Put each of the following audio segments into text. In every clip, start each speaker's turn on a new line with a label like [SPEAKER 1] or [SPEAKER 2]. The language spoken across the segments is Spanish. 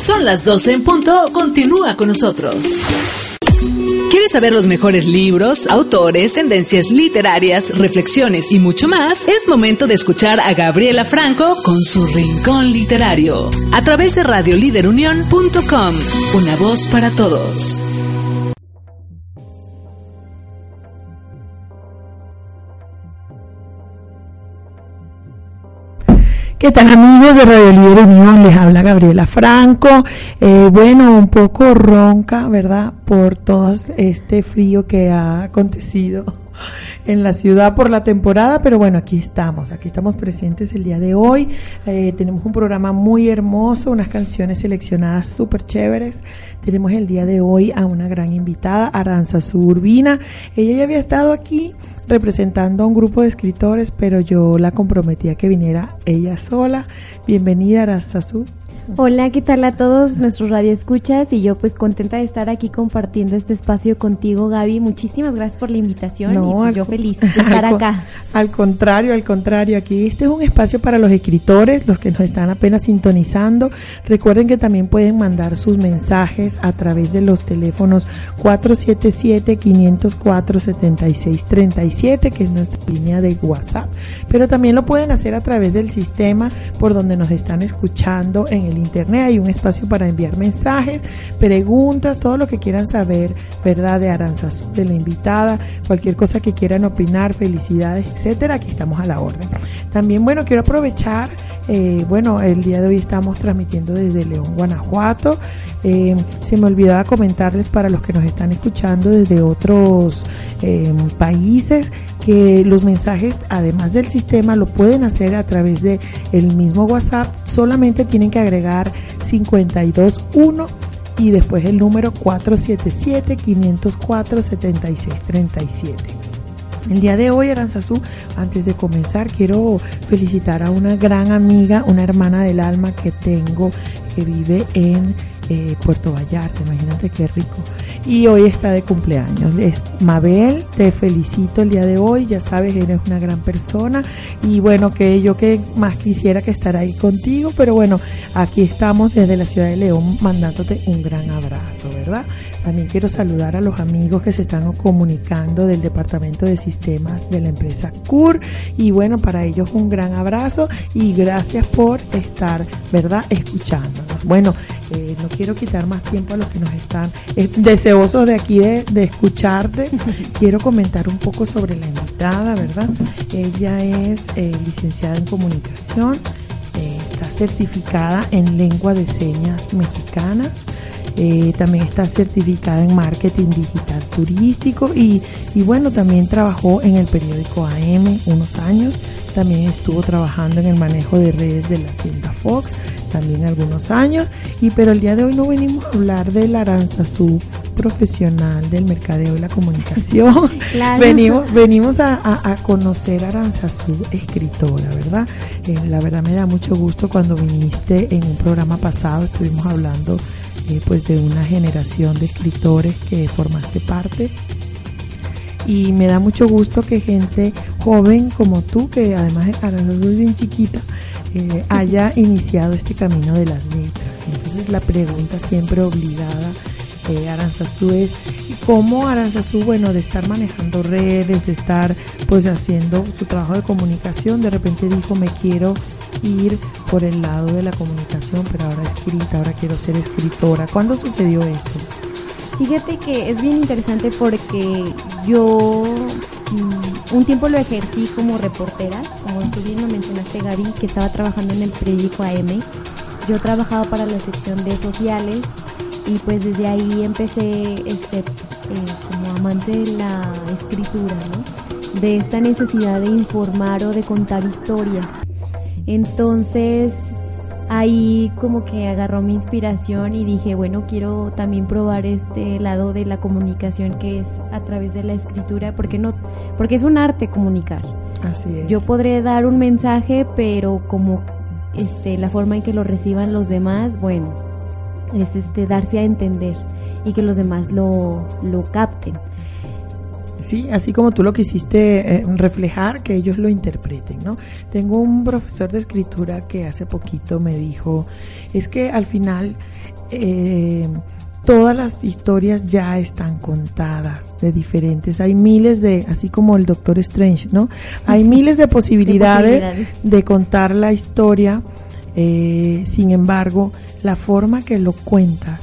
[SPEAKER 1] Son las 12 en punto. Continúa con nosotros. ¿Quieres saber los mejores libros, autores, tendencias literarias, reflexiones y mucho más? Es momento de escuchar a Gabriela Franco con su Rincón Literario a través de radioliderunión.com. Una voz para todos.
[SPEAKER 2] ¿Qué tal amigos de Radio Líder Unión? Les habla Gabriela Franco. Eh, bueno, un poco ronca, ¿verdad? Por todo este frío que ha acontecido en la ciudad por la temporada, pero bueno, aquí estamos, aquí estamos presentes el día de hoy. Eh, tenemos un programa muy hermoso, unas canciones seleccionadas súper chéveres. Tenemos el día de hoy a una gran invitada, Aranza Suburbina. Ella ya había estado aquí representando a un grupo de escritores, pero yo la comprometí a que viniera ella sola. Bienvenida, Aranzazú.
[SPEAKER 3] Hola, ¿qué tal a todos nuestros radioescuchas? Y yo pues contenta de estar aquí compartiendo este espacio contigo, Gaby. Muchísimas gracias por la invitación y pues, yo feliz de estar acá.
[SPEAKER 2] Al contrario, al contrario, aquí este es un espacio para los escritores, los que nos están apenas sintonizando. Recuerden que también pueden mandar sus mensajes a través de los teléfonos 477-504-7637, que es nuestra línea de WhatsApp. Pero también lo pueden hacer a través del sistema por donde nos están escuchando en el internet, hay un espacio para enviar mensajes, preguntas, todo lo que quieran saber, ¿verdad? De Aranzazú, de la invitada, cualquier cosa que quieran opinar, felicidades, etcétera, aquí estamos a la orden. También, bueno, quiero aprovechar, eh, bueno, el día de hoy estamos transmitiendo desde León, Guanajuato. Eh, se me olvidaba comentarles para los que nos están escuchando desde otros eh, países que los mensajes, además del sistema, lo pueden hacer a través de el mismo WhatsApp. Solamente tienen que agregar 521 y después el número 477-504-7637. El día de hoy, Aranzazú, antes de comenzar, quiero felicitar a una gran amiga, una hermana del alma que tengo, que vive en eh, Puerto Vallarta, imagínate qué rico. Y hoy está de cumpleaños. Es Mabel, te felicito el día de hoy, ya sabes, eres una gran persona y bueno, que yo que más quisiera que estar ahí contigo, pero bueno, aquí estamos desde la ciudad de León mandándote un gran abrazo, ¿verdad? También quiero saludar a los amigos que se están comunicando del Departamento de Sistemas de la empresa CUR y bueno, para ellos un gran abrazo y gracias por estar, ¿verdad?, escuchándonos. Bueno, eh, no quiero quitar más tiempo a los que nos están eh, deseosos de aquí de, escucharte. quiero comentar un poco sobre la invitada, ¿verdad? Ella es eh, licenciada en comunicación, está certificada en lengua de señas mexicana. También está certificada en marketing digital turístico y, y bueno, también trabajó en el periódico AM unos años, también estuvo trabajando en el manejo de redes de la Hacienda Fox también algunos años, y pero el día de hoy no venimos a hablar de la su profesional del mercadeo y la comunicación. Venimos, venimos a, conocer a su escritora, ¿verdad? Eh, la verdad me da mucho gusto cuando viniste en un programa pasado, estuvimos hablando eh, pues de una generación de escritores que formaste parte y me da mucho gusto que gente joven como tú, que además Aranzazú es bien chiquita, eh, haya iniciado este camino de las letras. Entonces la pregunta siempre obligada, eh, Aranzazú, es cómo Aranzazú, bueno, de estar manejando redes, de estar pues haciendo su trabajo de comunicación, de repente dijo, me quiero ir por el lado de la comunicación, pero ahora escrita, ahora quiero ser escritora. ¿Cuándo sucedió eso?
[SPEAKER 3] Fíjate que es bien interesante porque yo mm, un tiempo lo ejercí como reportera, como tú bien lo mencionaste Gaby, que estaba trabajando en el periódico AM. Yo trabajaba para la sección de sociales y pues desde ahí empecé este, eh, como amante de la escritura, ¿no? De esta necesidad de informar o de contar historias. Entonces ahí como que agarró mi inspiración y dije, bueno, quiero también probar este lado de la comunicación que es a través de la escritura, porque no, porque es un arte comunicar.
[SPEAKER 2] Así es.
[SPEAKER 3] Yo podré dar un mensaje, pero como este la forma en que lo reciban los demás, bueno, es este darse a entender y que los demás lo, lo capten.
[SPEAKER 2] Sí, así como tú lo quisiste eh, reflejar, que ellos lo interpreten, ¿no? Tengo un profesor de escritura que hace poquito me dijo, es que al final eh, todas las historias ya están contadas de diferentes, hay miles de, así como el Doctor Strange, ¿no? Hay miles de posibilidades de, posibilidades. contar la historia, eh, sin embargo, la forma que lo cuentas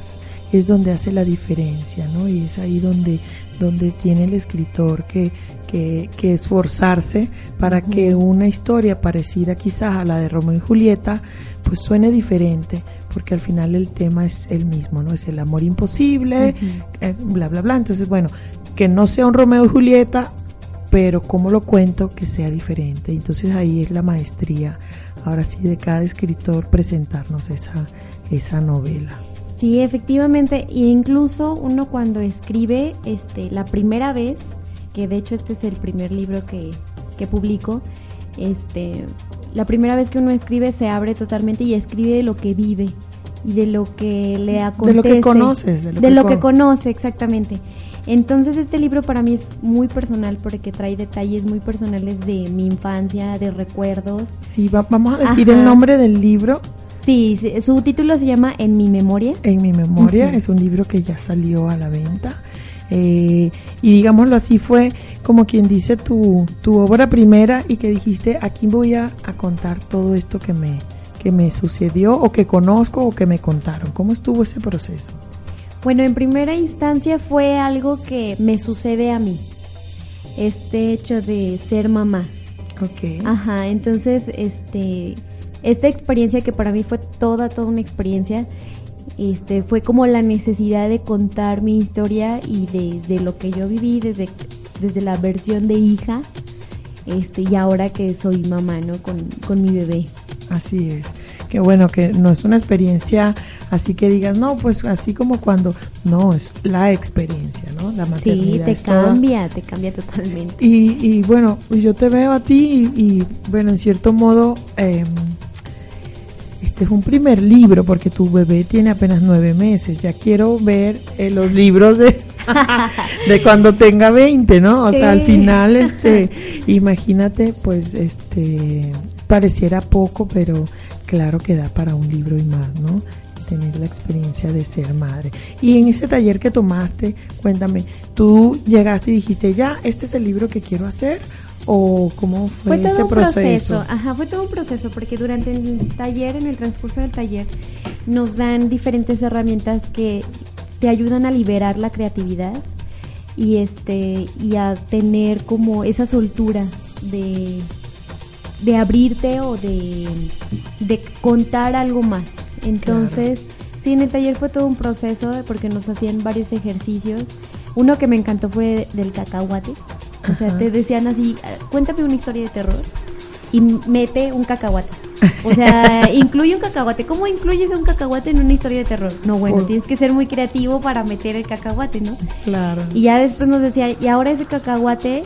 [SPEAKER 2] es donde hace la diferencia, ¿no? Y es ahí donde donde tiene el escritor que, que, que esforzarse para que una historia parecida quizás a la de Romeo y Julieta, pues suene diferente, porque al final el tema es el mismo, ¿no? Es el amor imposible, eh, bla, bla, bla. Entonces, bueno, que no sea un Romeo y Julieta, pero cómo lo cuento que sea diferente. Entonces ahí es la maestría, ahora sí, de cada escritor presentarnos esa, esa novela.
[SPEAKER 3] Sí, efectivamente, e incluso uno cuando escribe este la primera vez, que de hecho este es el primer libro que, que publico, este la primera vez que uno escribe se abre totalmente y escribe de lo que vive y de lo que le acontece.
[SPEAKER 2] De lo que conoces.
[SPEAKER 3] De lo, de que, lo que conoce, exactamente. Entonces este libro para mí es muy personal porque trae detalles muy personales de mi infancia, de recuerdos.
[SPEAKER 2] Sí, vamos a decir Ajá. el nombre del libro.
[SPEAKER 3] Sí, su título se llama En mi memoria.
[SPEAKER 2] En mi memoria, uh -huh. es un libro que ya salió a la venta. Eh, y digámoslo así, fue como quien dice tu, tu obra primera y que dijiste, aquí voy a, a, contar todo esto que me, que me sucedió o que conozco o que me contaron. ¿Cómo estuvo ese proceso?
[SPEAKER 3] Bueno, en primera instancia fue algo que me sucede a mí, este hecho de ser mamá.
[SPEAKER 2] Ok.
[SPEAKER 3] Ajá, entonces, este esta experiencia que para mí fue toda, toda una experiencia, este, fue como la necesidad de contar mi historia y de, de lo que yo viví desde, desde la versión de hija este, y ahora que soy mamá, ¿no? Con, con mi bebé.
[SPEAKER 2] Así es. Que bueno, que no es una experiencia así que digas, no, pues así como cuando, no, es la experiencia, ¿no? La maternidad.
[SPEAKER 3] Sí, te cambia, toda. te cambia totalmente.
[SPEAKER 2] Y, y bueno, pues yo te veo a ti y, y bueno, en cierto modo, eh, este es un primer libro porque tu bebé tiene apenas nueve meses. Ya quiero ver eh, los libros de, de cuando tenga 20, ¿no? O sí. sea, al final, este, imagínate, pues, este, pareciera poco, pero claro que da para un libro y más, ¿no? tener la experiencia de ser madre. Y en ese taller que tomaste, cuéntame, tú llegaste y dijiste, ya, este es el libro que quiero hacer o cómo fue,
[SPEAKER 3] fue
[SPEAKER 2] ese proceso?
[SPEAKER 3] proceso? Ajá, fue todo un proceso porque durante el taller, en el transcurso del taller, nos dan diferentes herramientas que te ayudan a liberar la creatividad y este y a tener como esa soltura de de abrirte o de, de contar algo más. Entonces, claro. sí, en el taller fue todo un proceso porque nos hacían varios ejercicios. Uno que me encantó fue del cacahuate. O sea, te decían así, cuéntame una historia de terror y mete un cacahuate. O sea, incluye un cacahuate. ¿Cómo incluyes un cacahuate en una historia de terror? No, bueno, tienes que ser muy creativo para meter el cacahuate, ¿no?
[SPEAKER 2] Claro.
[SPEAKER 3] Y ya después nos decía, y ahora ese cacahuate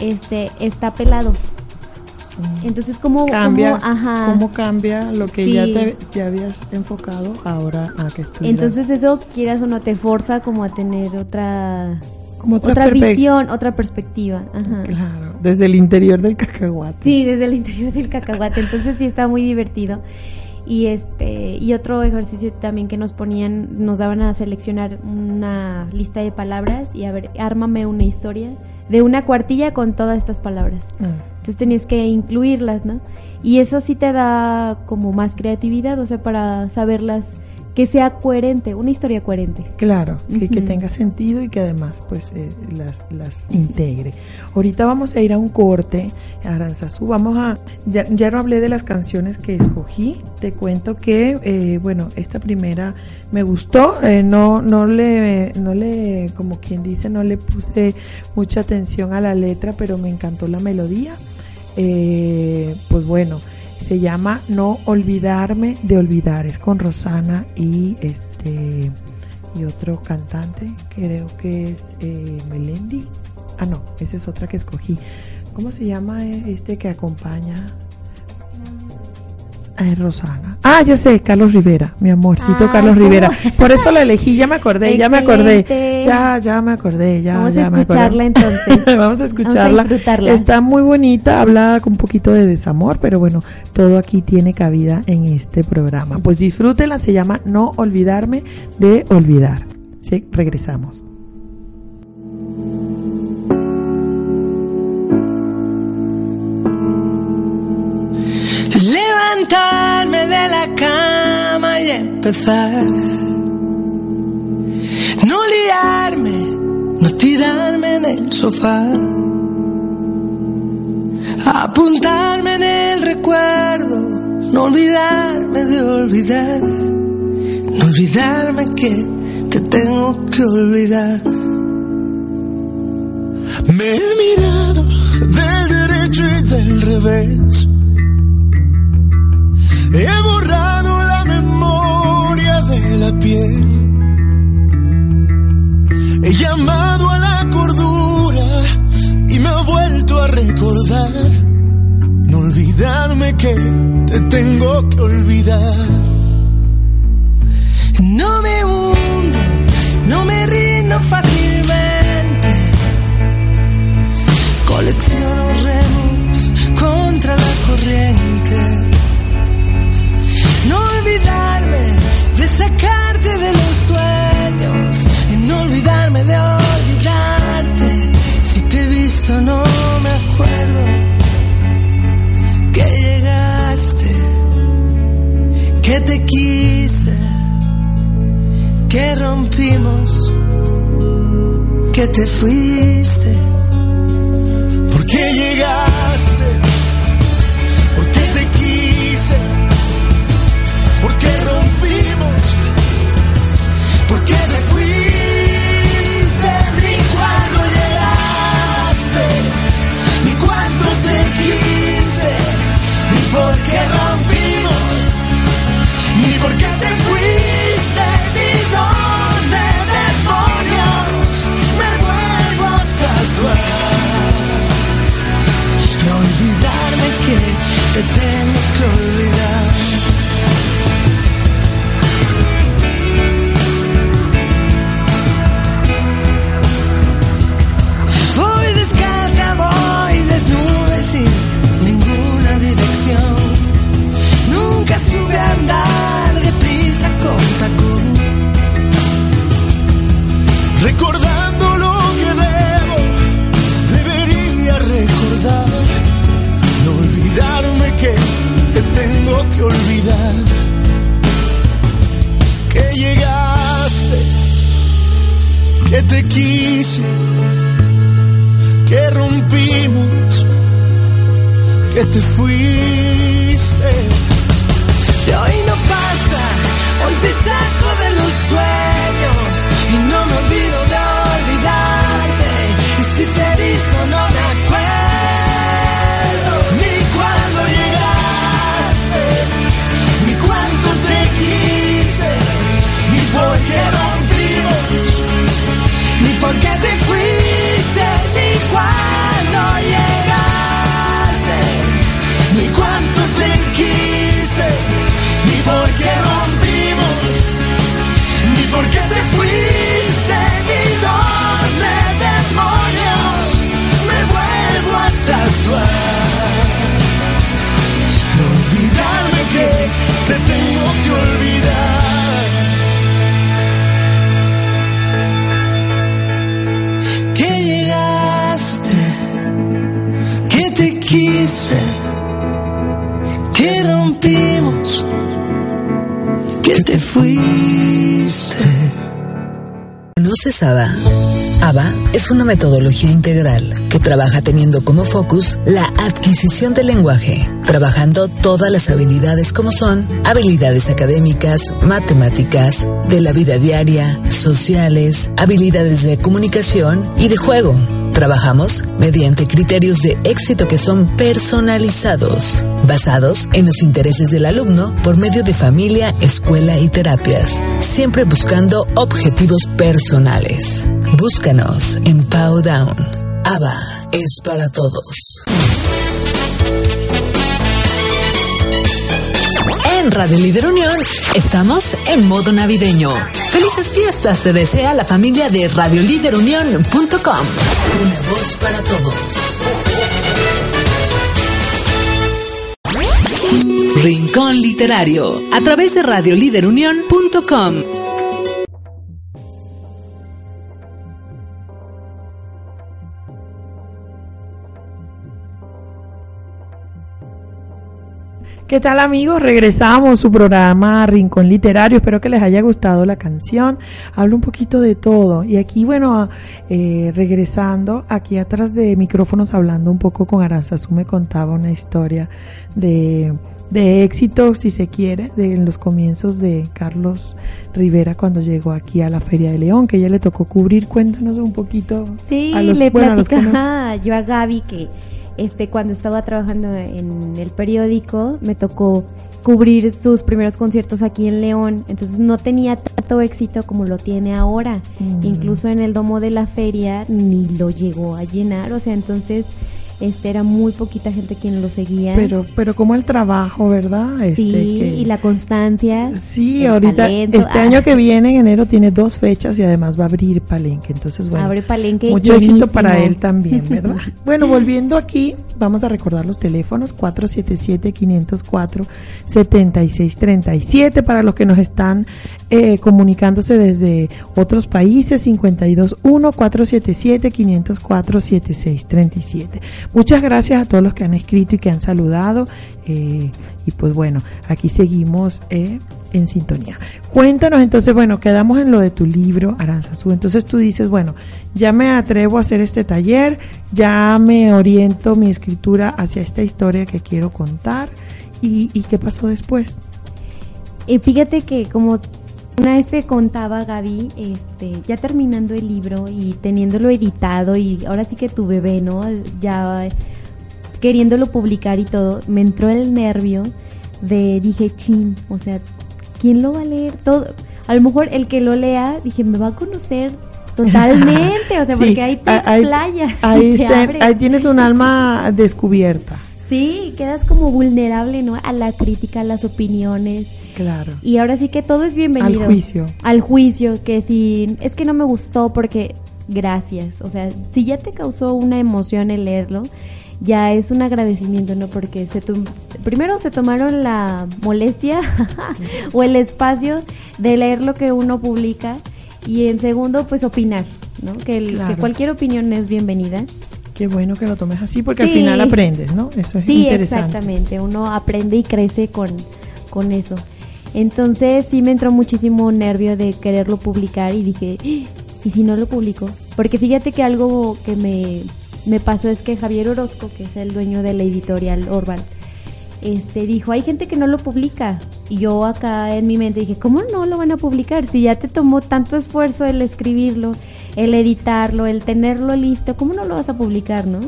[SPEAKER 3] este está pelado. Entonces, ¿cómo
[SPEAKER 2] cambia,
[SPEAKER 3] cómo, ajá.
[SPEAKER 2] ¿cómo cambia lo que sí. ya te ya habías enfocado ahora a que estuvieras?
[SPEAKER 3] Entonces, eso, quieras o no, te forza como a tener otra como otra, otra visión, otra perspectiva. Ajá.
[SPEAKER 2] Claro, desde el interior del cacahuate.
[SPEAKER 3] Sí, desde el interior del cacahuate. Entonces, sí está muy divertido. Y este y otro ejercicio también que nos ponían, nos daban a seleccionar una lista de palabras y a ver, ármame una historia de una cuartilla con todas estas palabras. Mm. Entonces tenías que incluirlas, ¿no? Y eso sí te da como más creatividad, o sea, para saberlas, que sea coherente, una historia coherente.
[SPEAKER 2] Claro, que, uh -huh. que tenga sentido y que además pues eh, las, las integre. Ahorita vamos a ir a un corte, Aranzazú, vamos a, ya, ya no hablé de las canciones que escogí, te cuento que, eh, bueno, esta primera me gustó, eh, no, no le, no le, como quien dice, no le puse mucha atención a la letra, pero me encantó la melodía. Eh, pues bueno, Se llama No olvidarme de olvidar. Es con Rosana y este y otro cantante, creo que es eh, Melendi. Ah, no, esa es otra que escogí. ¿Cómo se llama este que acompaña? Ay, Rosana. Ah, ya sé, Carlos Rivera, mi amorcito
[SPEAKER 3] Ah,
[SPEAKER 2] Carlos. Rivera. Por eso la elegí, ya me acordé, ya me acordé. Ya, ya me acordé, ya,
[SPEAKER 3] Vamos a
[SPEAKER 2] ya me
[SPEAKER 3] escucharla
[SPEAKER 2] acordé.
[SPEAKER 3] entonces.
[SPEAKER 2] Vamos a escucharla. Está muy bonita, habla con un poquito de desamor, pero bueno, todo aquí tiene cabida en este programa. Pues disfrútenla, se llama No olvidarme de olvidar. Sí, regresamos.
[SPEAKER 4] Levantarme de la cama y empezar. No liarme, no tirarme en el sofá. Apuntarme en el recuerdo, no olvidarme de olvidar. No olvidarme que te tengo que olvidar. Me he mirado del derecho y del revés. He borrado la memoria de la piel. He llamado a la cordura y me ha vuelto a recordar. No olvidarme que te tengo que olvidar. No me hundo, no me rindo fácilmente. Colecciono remos contra la corriente olvidarme de sacarte de los sueños no olvidarme de olvidarte. Si te he visto no me acuerdo que llegaste, que te quise, que rompimos, que te fuiste. ¿Por qué llegaste? Fuiste.
[SPEAKER 1] ¿Conoces ABA? ABA es una metodología integral que trabaja teniendo como focus la adquisición del lenguaje, trabajando todas las habilidades como son habilidades académicas, matemáticas, de la vida diaria, sociales, habilidades de comunicación y de juego. Trabajamos mediante criterios de éxito que son personalizados, basados en los intereses del alumno por medio de familia, escuela y terapias, siempre buscando objetivos personales. Búscanos en Powdown. ABA es para todos. En Radio Líder Unión estamos en modo navideño. Felices fiestas te desea la familia de radiolíderunión.com. Una voz para todos. Rincón Literario a través de radiolíderunión.com.
[SPEAKER 2] ¿Qué tal amigos? Regresamos su programa Rincón Literario. Espero que les haya gustado la canción. Hablo un poquito de todo. Y aquí, bueno, eh, regresando, aquí atrás de micrófonos hablando un poco con Aranzazú me contaba una historia de, de éxito, si se quiere, de los comienzos de Carlos Rivera cuando llegó aquí a la Feria de León, que ella le tocó cubrir. Cuéntanos un poquito.
[SPEAKER 3] Sí, le bueno, yo a Gaby que este, cuando estaba trabajando en el periódico, me tocó cubrir sus primeros conciertos aquí en León, entonces no tenía tanto éxito como lo tiene ahora. Mm. Incluso en el domo de la feria ni lo llegó a llenar, o sea, entonces este era muy poquita gente quien lo seguía.
[SPEAKER 2] Pero pero como el trabajo, ¿verdad?
[SPEAKER 3] Este, sí, y la constancia.
[SPEAKER 2] Sí, ahorita este ah. año que viene en enero tiene dos fechas y además va a abrir Palenque, entonces bueno.
[SPEAKER 3] Abre Palenque.
[SPEAKER 2] Mucho éxito para él también, ¿verdad? bueno, volviendo aquí, vamos a recordar los teléfonos 477 504 7637 para los que nos están eh, comunicándose desde otros países 521 477 504 7637. Muchas gracias a todos los que han escrito y que han saludado. Eh, y pues bueno, aquí seguimos eh, en sintonía. Cuéntanos entonces, bueno, quedamos en lo de tu libro, Aranzazú. Entonces tú dices, bueno, ya me atrevo a hacer este taller, ya me oriento mi escritura hacia esta historia que quiero contar. ¿Y, qué pasó después?
[SPEAKER 3] Y fíjate que como una vez te contaba Gaby, este, ya terminando el libro y teniéndolo editado y ahora sí que tu bebé, ¿no? Ya queriéndolo publicar y todo, me entró el nervio de, dije, chin, o sea, ¿quién lo va a leer? Todo, a lo mejor el que lo lea, dije, me va a conocer totalmente, o sea, porque ahí te playa.
[SPEAKER 2] Ahí, ahí tienes un alma descubierta.
[SPEAKER 3] Sí, quedas como vulnerable, ¿no? A la crítica, a las opiniones.
[SPEAKER 2] Claro.
[SPEAKER 3] Y ahora sí que todo es bienvenido.
[SPEAKER 2] Al juicio.
[SPEAKER 3] Al juicio, que si es que no me gustó porque gracias. O sea, si ya te causó una emoción el leerlo, ya es un agradecimiento, ¿no? Porque se primero se tomaron la molestia o el espacio de leer lo que uno publica y en segundo, pues opinar, ¿no? Que, que cualquier opinión es bienvenida.
[SPEAKER 2] Qué bueno que lo tomes así porque al final aprendes, ¿no? Eso es sí,
[SPEAKER 3] exactamente. Uno aprende y crece con, con eso. Entonces sí me entró muchísimo nervio de quererlo publicar y dije, ¿y si no lo publico? Porque fíjate que algo que me, me pasó es que Javier Orozco, que es el dueño de la editorial Orban, este, dijo, hay gente que no lo publica. Y yo acá en mi mente dije, ¿cómo no lo van a publicar? Si ya te tomó tanto esfuerzo el escribirlo el editarlo, el tenerlo listo, ¿cómo no lo vas a publicar, no?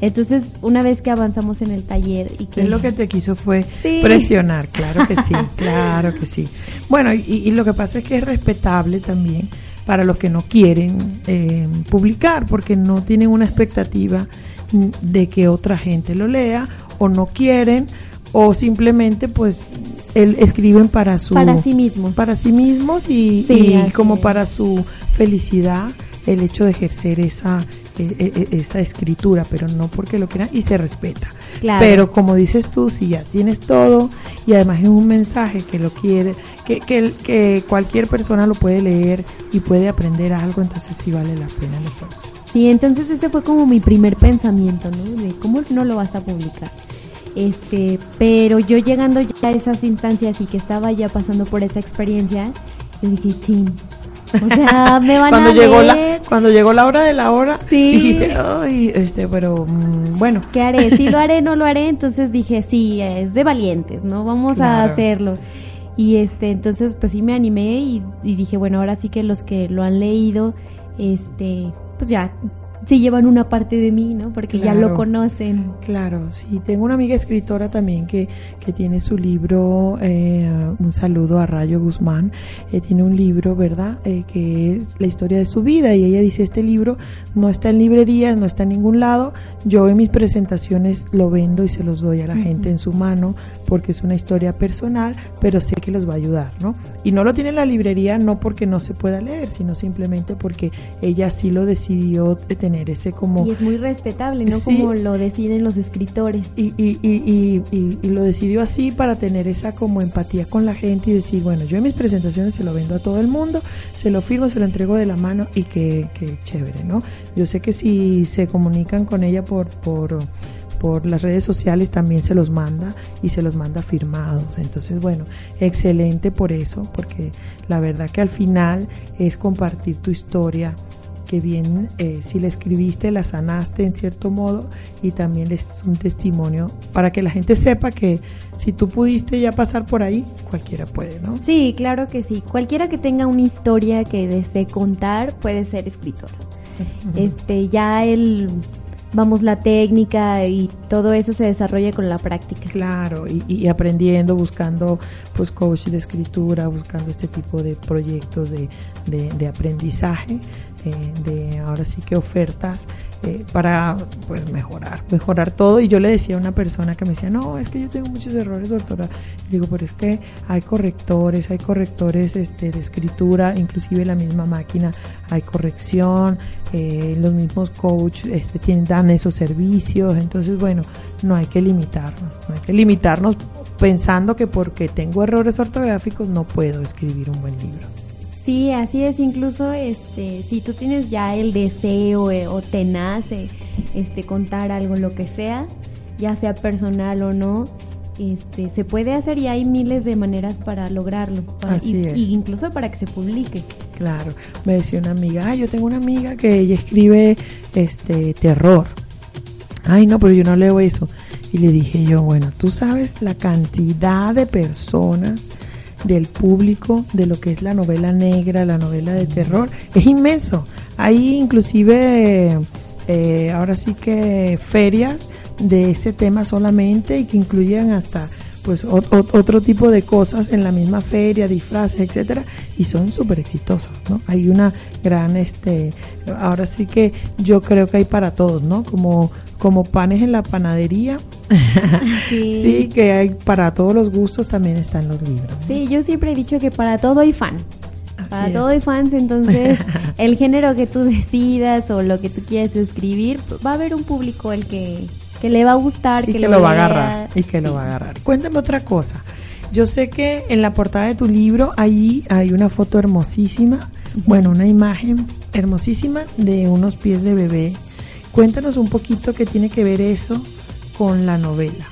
[SPEAKER 3] Entonces, una vez que avanzamos en el taller y que...
[SPEAKER 2] Es lo que te quiso fue presionar, claro que sí, claro que sí. Bueno, y, lo que pasa es que es respetable también para los que no quieren eh, publicar, porque no tienen una expectativa de que otra gente lo lea, o no quieren, o simplemente pues el, escriben para su...
[SPEAKER 3] Para sí mismos.
[SPEAKER 2] Para sí mismos y, y como para su felicidad el hecho de ejercer esa, e, e, e, esa escritura, pero no porque lo quieran y se respeta. Pero como dices tú, si ya tienes todo y además es un mensaje que lo quiere, que, que, que cualquier persona lo puede leer y puede aprender algo, entonces sí vale la pena el esfuerzo.
[SPEAKER 3] Sí, entonces ese fue como mi primer pensamiento, ¿no? De cómo no lo vas a publicar. Este, pero yo llegando ya a esas instancias y que estaba ya pasando por esa experiencia, yo dije, ching, o sea, me van
[SPEAKER 2] cuando
[SPEAKER 3] a
[SPEAKER 2] llegó la Cuando llegó la hora de la hora, dijiste, ay, este, pero mm, bueno.
[SPEAKER 3] ¿Qué haré? Si lo haré, no lo haré. Entonces dije, sí, es de valientes, ¿no? Vamos a hacerlo. Y este, entonces, pues sí me animé y, dije, bueno, ahora sí que los que lo han leído, este, pues ya se llevan una parte de mí, ¿no? Porque ya lo conocen.
[SPEAKER 2] Claro, sí. Tengo una amiga escritora también que, que tiene su libro, eh, un saludo a Rayo Guzmán, eh, tiene un libro, ¿verdad? Eh, que es la historia de su vida y ella dice, este libro no está en librerías, no está en ningún lado, yo en mis presentaciones lo vendo y se los doy a la gente en su mano porque es una historia personal, pero sé que les va a ayudar, ¿no? Y no lo tiene en la librería no porque no se pueda leer, sino simplemente porque ella sí lo decidió de tener ese como...
[SPEAKER 3] Y es muy respetable, ¿no?
[SPEAKER 2] Sí.
[SPEAKER 3] Como lo deciden los escritores.
[SPEAKER 2] y, y, y, y, y- y lo decidió así para tener esa como empatía con la gente y decir, bueno, yo en mis presentaciones se lo vendo a todo el mundo, se lo firmo, se lo entrego de la mano y que, que chévere, ¿no? Yo sé que si se comunican con ella por, por, por las redes sociales también se los manda y se los manda firmados. Entonces, bueno, excelente por eso, porque la verdad que al final es compartir tu historia que bien eh, si la escribiste la sanaste en cierto modo y también es un testimonio para que la gente sepa que si tú pudiste ya pasar por ahí cualquiera puede no
[SPEAKER 3] Sí, claro que sí. Cualquiera que tenga una historia que desee contar puede ser escritor. Este, ya el, vamos, la técnica y todo eso se desarrolla con la práctica.
[SPEAKER 2] claro y, y aprendiendo buscando pues coach de escritura buscando este tipo de proyectos de, de, de aprendizaje eh, de ahora sí que ofertas eh, para pues mejorar, mejorar todo. Y yo le decía a una persona que me decía, no, es que yo tengo muchos errores, doctora. Le digo, pero es que hay correctores, hay correctores este, de escritura, inclusive la misma máquina hay corrección, eh, los mismos coach este, tienen, dan esos servicios. Entonces, bueno, no hay que limitarnos, no hay que limitarnos pensando que porque tengo errores ortográficos no puedo escribir un buen libro.
[SPEAKER 3] Sí, así es. Incluso, este, si tú tienes ya el deseo eh, o te nace, este, contar algo, lo que sea, ya sea personal o no, este, se puede hacer y hay miles de maneras para lograrlo. para-
[SPEAKER 2] Así
[SPEAKER 3] y,
[SPEAKER 2] es.
[SPEAKER 3] y incluso para que se publique.
[SPEAKER 2] Claro, me decía una amiga, ay, yo tengo una amiga que ella escribe este terror. Ay, no, pero yo no leo eso. Y le dije yo, bueno, tú sabes la cantidad de personas del público de lo que es la novela negra, la novela de terror, es inmenso. Hay inclusive, eh, ahora sí que ferias de ese tema solamente y que incluyen hasta pues o- otro tipo de cosas en la misma feria, disfraces, etcétera, y son súper exitosos, ¿no? Hay una gran, este, ahora sí que yo creo que hay para todos, ¿no? Como, como panes en la panadería,
[SPEAKER 3] Sí.
[SPEAKER 2] sí, que hay para todos los gustos también están los libros. ¿no?
[SPEAKER 3] Sí, yo siempre he dicho que para todo hay fan.
[SPEAKER 2] Así
[SPEAKER 3] Para
[SPEAKER 2] es.
[SPEAKER 3] todo hay fans, entonces el género que tú decidas o lo que tú quieras escribir, va a haber un público el que, que le va a gustar,
[SPEAKER 2] y
[SPEAKER 3] que,
[SPEAKER 2] que, lo va a agarrar y que lo va a agarrar. Cuéntame otra cosa. Yo sé que en la portada de tu libro ahí hay una foto hermosísima, bueno, una imagen hermosísima de unos pies de bebé. Cuéntanos un poquito qué tiene que ver eso con la novela.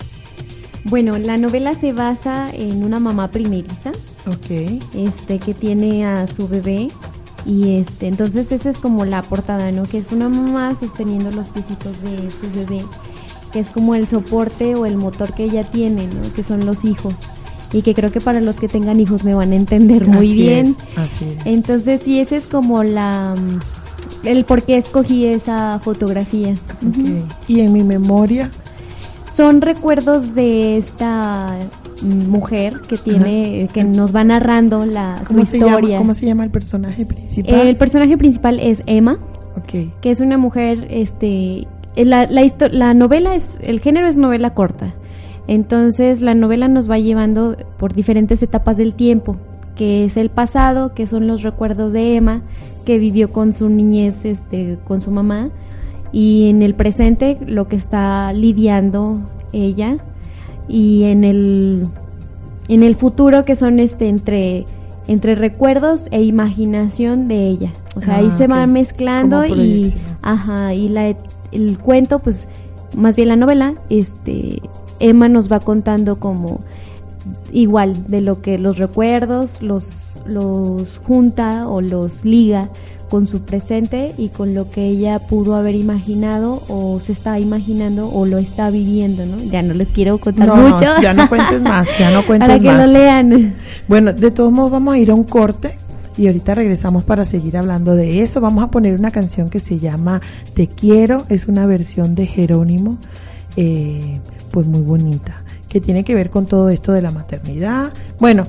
[SPEAKER 3] Bueno, la novela se basa en una mamá primeriza,
[SPEAKER 2] Ok.
[SPEAKER 3] este, que tiene a su bebé y este, entonces esa es como la portada, ¿no? Que es una mamá sosteniendo los piecitos de su bebé, que es como el soporte o el motor que ella tiene, ¿no? Que son los hijos y que creo que para los que tengan hijos me van a entender muy
[SPEAKER 2] Así
[SPEAKER 3] bien.
[SPEAKER 2] es, así es.
[SPEAKER 3] Entonces sí, ese es como la el por qué escogí esa fotografía. Ujú.
[SPEAKER 2] Ok. Y en mi memoria,
[SPEAKER 3] Son recuerdos de esta mujer que tiene, que nos va narrando la su
[SPEAKER 2] ¿cómo se, llama,
[SPEAKER 3] historia.
[SPEAKER 2] ¿cómo se llama el personaje principal?
[SPEAKER 3] El personaje principal es Emma, que es una mujer, este, la, la, histo- la novela es, el género es novela corta. Entonces la novela nos va llevando por diferentes etapas del tiempo, que es el pasado, que son los recuerdos de Emma, que vivió con su niñez, este, con su mamá, y en el presente lo que está lidiando ella, y en el, en el futuro que son este entre entre recuerdos e imaginación de ella. O sea, ahí
[SPEAKER 2] Ah,
[SPEAKER 3] se va mezclando y ajá, y la el cuento pues más bien la novela, este Emma nos va contando como igual de lo que los recuerdos los los junta o los liga con su presente y con lo que ella pudo haber imaginado o se está imaginando o lo está viviendo, ¿no? Ya no les quiero contar
[SPEAKER 2] No, no,
[SPEAKER 3] mucho.
[SPEAKER 2] ya no cuentes más, ya no cuentes
[SPEAKER 3] Para que
[SPEAKER 2] más.
[SPEAKER 3] lo lean.
[SPEAKER 2] Bueno, de todos modos vamos a ir a un corte y ahorita regresamos para seguir hablando de eso. Vamos a poner una canción que se llama Te quiero, es una versión de Jerónimo, eh, pues muy bonita, que tiene que ver con todo esto de la maternidad. Bueno,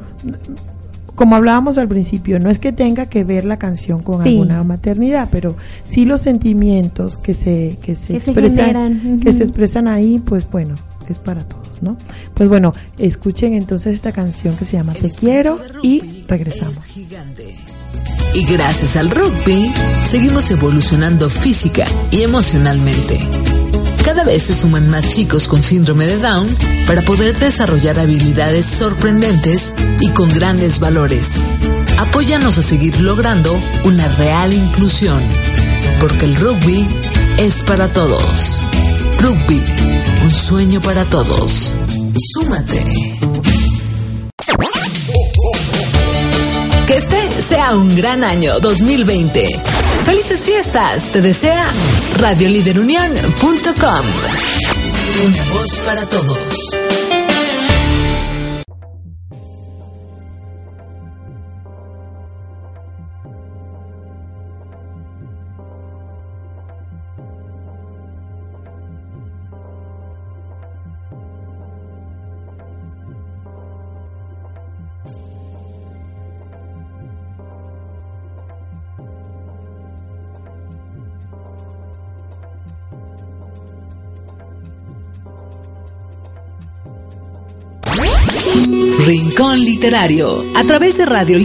[SPEAKER 2] como hablábamos al principio, no es que tenga que ver la canción con alguna maternidad, pero sí los sentimientos que se que se expresan que se expresan ahí, pues bueno, es para todos, ¿no? Pues bueno, escuchen entonces esta canción que se llama Te quiero y regresamos.
[SPEAKER 1] Y gracias al rugby, seguimos evolucionando física y emocionalmente. Cada vez se suman más chicos con síndrome de Down para poder desarrollar habilidades sorprendentes y con grandes valores. Apóyanos a seguir logrando una real inclusión, porque el rugby es para todos. Rugby, un sueño para todos. Súmate. Este sea un gran año 2020. Felices fiestas, te desea radioliderunión.com. Una voz para todos. Rincón Literario, a través de Radio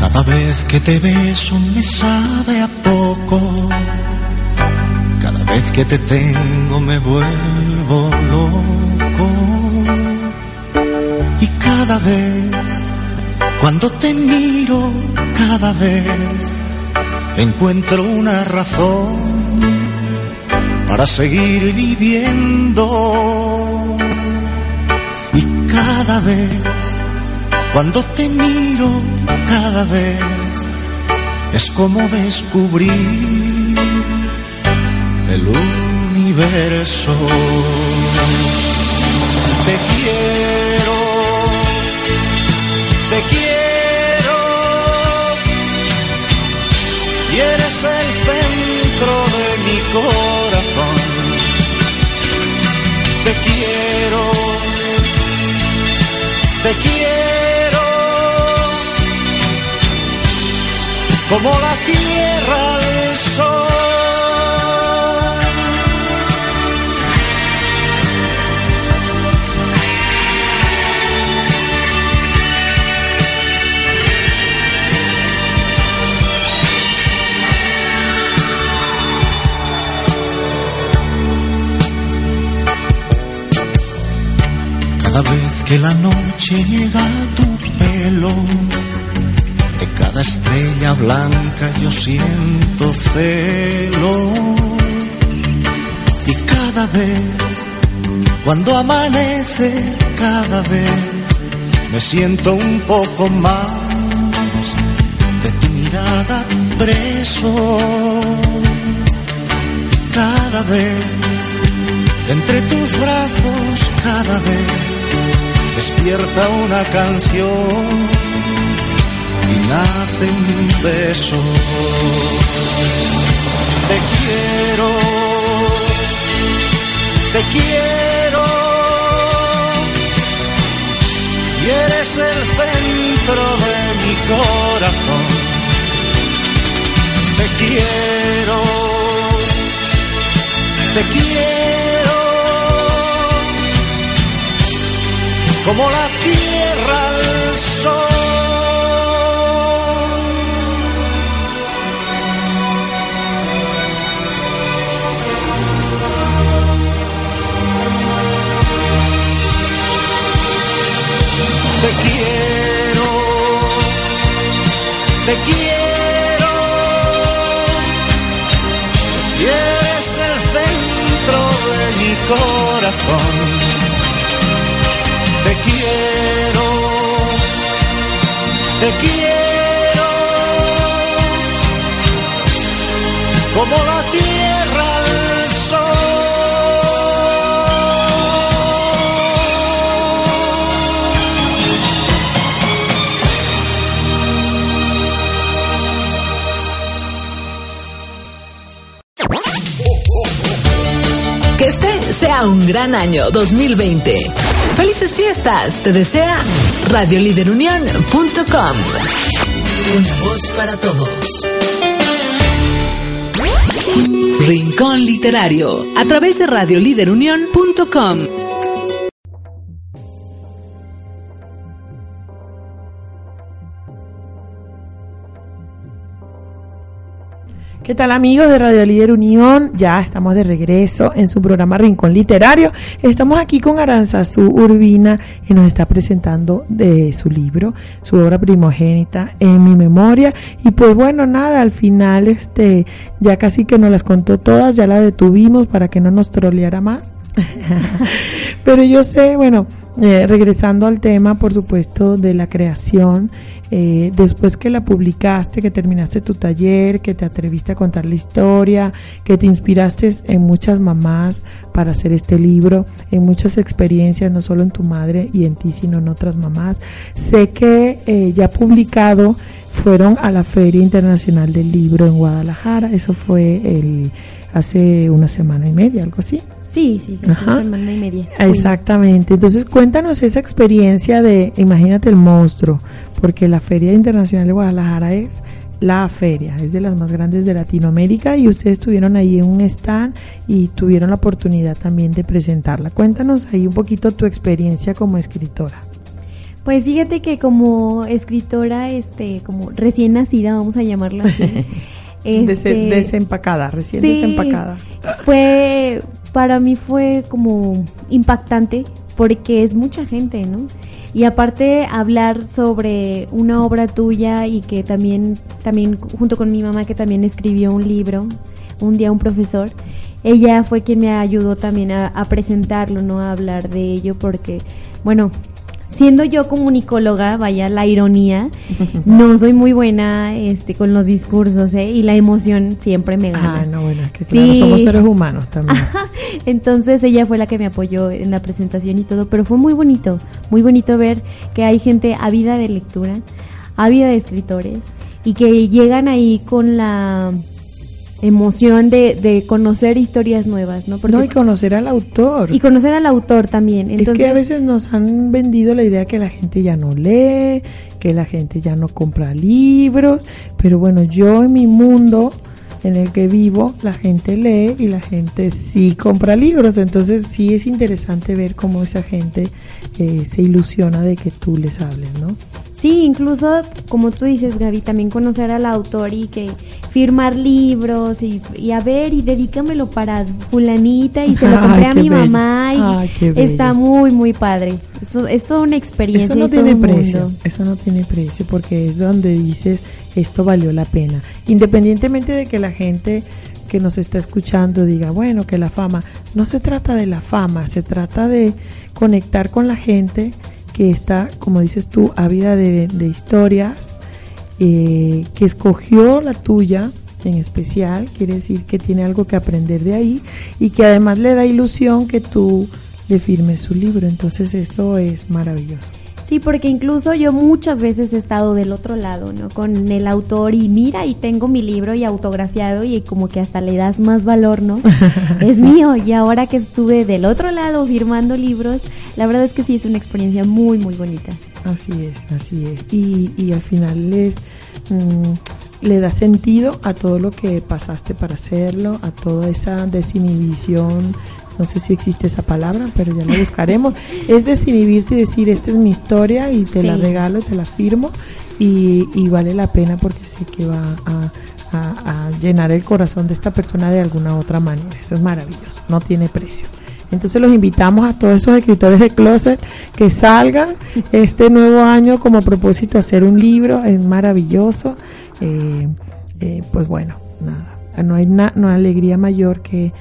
[SPEAKER 4] Cada vez que te beso me sabe a poco que te tengo me vuelvo loco. Y cada vez, cuando te miro, cada vez encuentro una razón para seguir viviendo. Y cada vez, cuando te miro, cada vez es como descubrir el universo. Te quiero, te quiero, y eres el centro de mi corazón. Te quiero, te quiero, como la tierra al sol. Cada vez que la noche llega a tu pelo, de cada estrella blanca yo siento celo. Y cada vez, cuando amanece, cada vez me siento un poco más de tu mirada preso. Cada vez, entre tus brazos, cada vez despierta una canción y nace un beso. Te quiero, te quiero, y eres el centro de mi corazón. Te quiero, te quiero como la tierra al sol. Te quiero, te quiero, y eres el centro de mi corazón quiero, te quiero, como la tierra al sol.
[SPEAKER 1] Que este sea un gran año 2020. Felices fiestas, te desea radioliderunión.com. Una voz para todos. Rincón Literario, a través de radioliderunión.com.
[SPEAKER 2] ¿Qué tal amigos de Radio Líder Unión? Ya estamos de regreso en su programa Rincón Literario. Estamos aquí con Aranzazú Urbina y nos está presentando de su libro, su obra primogénita en mi memoria. Y pues bueno, nada, al final este ya casi que nos las contó todas, ya la detuvimos para que no nos troleara más. Pero yo sé, bueno, eh, regresando al tema, por supuesto, de la creación, eh, después que la publicaste, que terminaste tu taller, que te atreviste a contar la historia, que te inspiraste en muchas mamás para hacer este libro, en muchas experiencias, no solo en tu madre y en ti, sino en otras mamás. Sé que eh, ya publicado fueron a la Feria Internacional del Libro en Guadalajara, eso fue el hace una semana y media, algo así.
[SPEAKER 3] Sí, sí, una semana y media.
[SPEAKER 2] Exactamente. Entonces, cuéntanos esa experiencia de, imagínate el monstruo, porque la Feria Internacional de Guadalajara es la feria, es de las más grandes de Latinoamérica y ustedes estuvieron ahí en un stand y tuvieron la oportunidad también de presentarla. Cuéntanos ahí un poquito tu experiencia como escritora.
[SPEAKER 3] Pues fíjate que como escritora, este, como recién nacida, vamos a llamarla así.
[SPEAKER 2] este, desempacada, recién desempacada.
[SPEAKER 3] Fue, para mí fue como impactante porque es mucha gente, ¿no? Y aparte hablar sobre una obra tuya y que también, también junto con mi mamá que también escribió un libro, un día un profesor, ella fue quien me ayudó también a, a presentarlo, ¿no? A hablar de ello porque, bueno, siendo yo comunicóloga, vaya la ironía, no soy muy buena este con los discursos, ¿eh? Y la emoción siempre me gana.
[SPEAKER 2] Ah, no, bueno, que claro, somos seres humanos también.
[SPEAKER 3] Entonces ella fue la que me apoyó en la presentación y todo, pero fue muy bonito, muy bonito ver que hay gente ávida de lectura, ávida de escritores y que llegan ahí con la emoción de, de, conocer historias nuevas, ¿no?
[SPEAKER 2] Porque, no, y conocer al autor.
[SPEAKER 3] Y conocer al autor también.
[SPEAKER 2] es que a veces nos han vendido la idea que la gente ya no lee, que la gente ya no compra libros, pero bueno, yo en mi mundo en el que vivo, la gente lee y la gente sí compra libros, entonces sí es interesante ver cómo esa gente eh, se ilusiona de que tú les hables, ¿no?
[SPEAKER 3] Sí, incluso como tú dices, Gaby, también conocer al autor y que firmar libros y, a ver y dedícamelo para fulanita y se lo compré a mi mamá y está muy muy padre. Eso es toda una experiencia.
[SPEAKER 2] Eso no tiene precio. Eso no tiene precio porque es donde dices esto valió la pena, independientemente de que la gente que nos está escuchando diga, bueno, que la fama, no se trata de la fama, se trata de conectar con la gente que está, como dices tú, ávida de, historias, eh, que escogió la tuya en especial, quiere decir que tiene algo que aprender de ahí y que además le da ilusión que tú le firmes su libro. Entonces eso es maravilloso.
[SPEAKER 3] Sí, porque incluso yo muchas veces he estado del otro lado, ¿no? Con el autor y mira, y tengo mi libro y autografiado y como que hasta le das más valor, ¿no? es mío. Y ahora que estuve del otro lado firmando libros, la verdad es que sí es una experiencia muy, muy bonita.
[SPEAKER 2] Así es, así es. Y, y al final les, mm, le da sentido a todo lo que pasaste para hacerlo, a toda esa desinhibición no sé si existe esa palabra, pero ya la buscaremos, es desinhibirte y decir, esta es mi historia y te la regalo, te la firmo y, y, vale la pena porque sé que va a, llenar el corazón de esta persona de alguna otra manera. Eso es maravilloso, no tiene precio. Entonces los invitamos a todos esos escritores de closet que salgan este nuevo año como propósito hacer un libro, es maravilloso. Eh, eh, pues bueno, nada, no hay, na, no hay alegría mayor que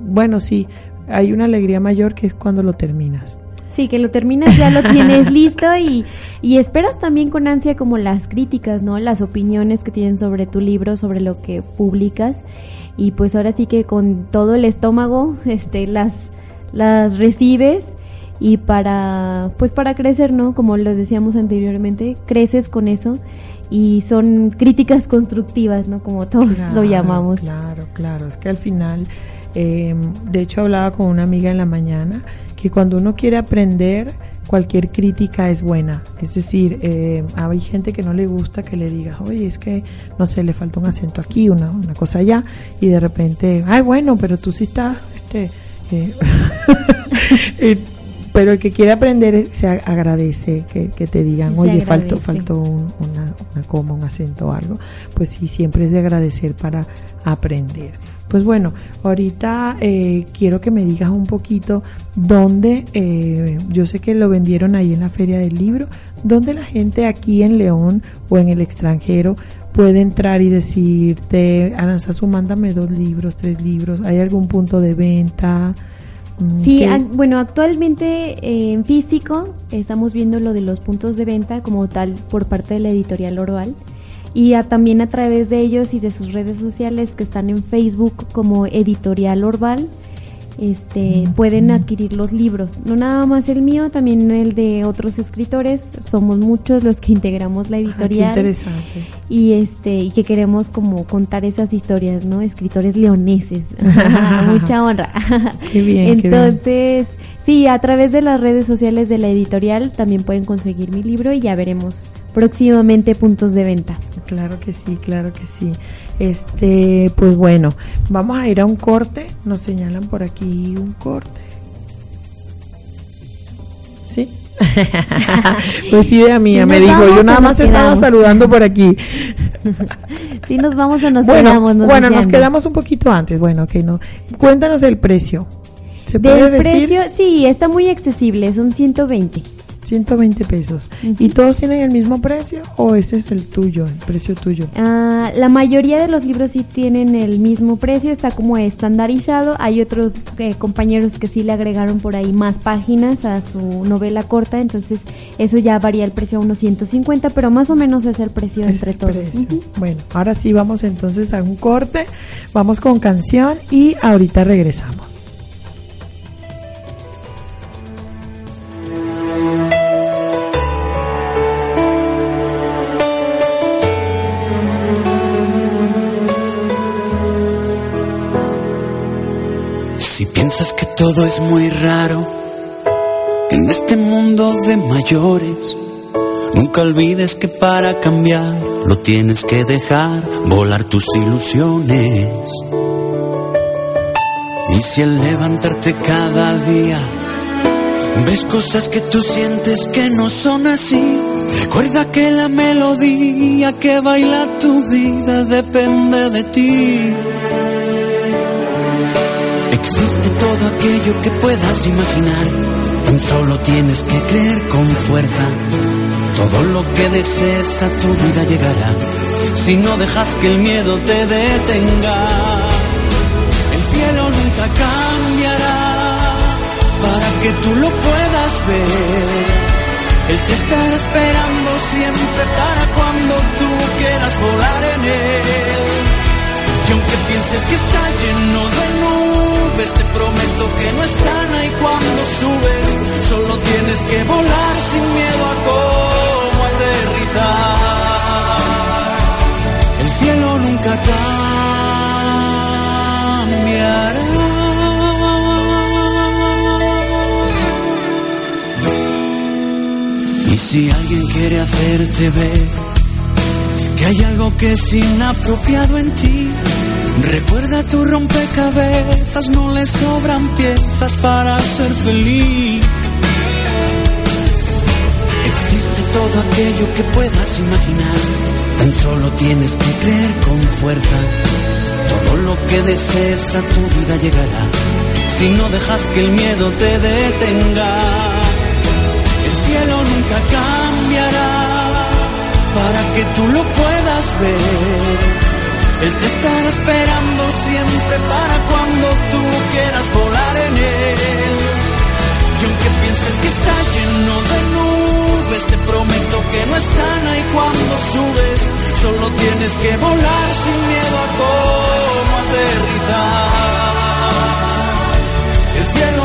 [SPEAKER 2] bueno, sí, hay una alegría mayor que es cuando lo terminas.
[SPEAKER 3] Sí, que lo terminas, ya lo tienes listo y, y esperas también con ansia como las críticas, ¿no? Las opiniones que tienen sobre tu libro, sobre lo que publicas. Y pues ahora sí que con todo el estómago, este, las, las recibes y para, pues para crecer, ¿no? Como lo decíamos anteriormente, creces con eso y son críticas constructivas, ¿no? Como todos lo llamamos.
[SPEAKER 2] Claro, claro, es que al final, eh, de hecho hablaba con una amiga en la mañana que cuando uno quiere aprender, cualquier crítica es buena. Es decir, eh, hay gente que no le gusta que le digas, oye, es que, no sé, le falta un acento aquí, una, una cosa allá, y de repente, ay, bueno, pero tú sí estás, este, eh, pero el que quiere aprender se agradece que, te digan, oye, faltó, faltó una, una coma, un acento o algo. Pues sí, siempre es de agradecer para aprender. Pues bueno, ahorita eh, quiero que me digas un poquito dónde, eh, yo sé que lo vendieron ahí en la Feria del Libro, dónde la gente aquí en León o en el extranjero puede entrar y decirte, Aranzazu, mándame dos libros, tres libros, ¿hay algún punto de venta?
[SPEAKER 3] Mm, sí, bueno, actualmente eh, en físico estamos viendo lo de los puntos de venta como tal por parte de la editorial Orval y también a través de ellos y de sus redes sociales que están en Facebook como Editorial Orval. Este, pueden adquirir los libros, no nada más el mío, también el de otros escritores, somos muchos los que integramos la editorial.
[SPEAKER 2] interesante.
[SPEAKER 3] Y este y que queremos como contar esas historias, ¿no? Escritores leoneses. Mucha honra.
[SPEAKER 2] Qué bien.
[SPEAKER 3] Entonces, sí, a través de las redes sociales de la editorial también pueden conseguir mi libro y ya veremos próximamente puntos de venta.
[SPEAKER 2] Claro que sí, claro que sí. Este, pues bueno, vamos a ir a un corte. Nos señalan por aquí un corte. ¿Sí? pues idea mía, me dijo, yo nada más estaba saludando por aquí.
[SPEAKER 3] sí, nos vamos a nos
[SPEAKER 2] bueno,
[SPEAKER 3] quedamos.
[SPEAKER 2] bueno, nos quedamos un poquito antes. Bueno, ok, no. Cuéntanos el precio.
[SPEAKER 3] ¿Se puede decir? precio, sí, está muy accesible, son 120.
[SPEAKER 2] 120 pesos. ¿Y todos tienen el mismo precio o ese es el tuyo, el precio tuyo?
[SPEAKER 3] Ah, la mayoría de los libros sí tienen el mismo precio, está como estandarizado. Hay otros eh, compañeros que sí le agregaron por ahí más páginas a su novela corta, entonces eso ya varía el precio a unos 150, pero más o menos es el precio entre todos.
[SPEAKER 2] Bueno, ahora sí vamos entonces a un corte, vamos con canción y ahorita regresamos.
[SPEAKER 5] Todo es muy raro en este mundo de mayores. Nunca olvides que para cambiar lo tienes que dejar volar tus ilusiones. Y si al levantarte cada día ves cosas que tú sientes que no son así, recuerda que la melodía que baila tu vida depende de ti. Aquello que puedas imaginar. Tan solo tienes que creer con fuerza. Todo lo que desees a tu vida llegará. Si no dejas que el miedo te detenga, el cielo nunca cambiará para que tú lo puedas ver. Él te estará esperando siempre para cuando tú quieras volar en él. Y aunque pienses que está lleno de nubes, te prometo que no están ahí cuando subes. Solo tienes que volar sin miedo a cómo aterrizar. El cielo nunca cambiará. Y si alguien quiere hacerte ver que hay algo que es inapropiado en ti, Recuerda tu rompecabezas, no le sobran piezas para ser feliz. Existe todo aquello que puedas imaginar, tan solo tienes que creer con fuerza. Todo lo que desees a tu vida llegará, si no dejas que el miedo te detenga. El cielo nunca cambiará para que tú lo puedas ver él te estará esperando siempre para cuando tú quieras volar en él. Y aunque pienses que está
[SPEAKER 6] lleno de nubes, te prometo que no están ahí cuando subes. Solo tienes que volar sin miedo a cómo aterrizar. El cielo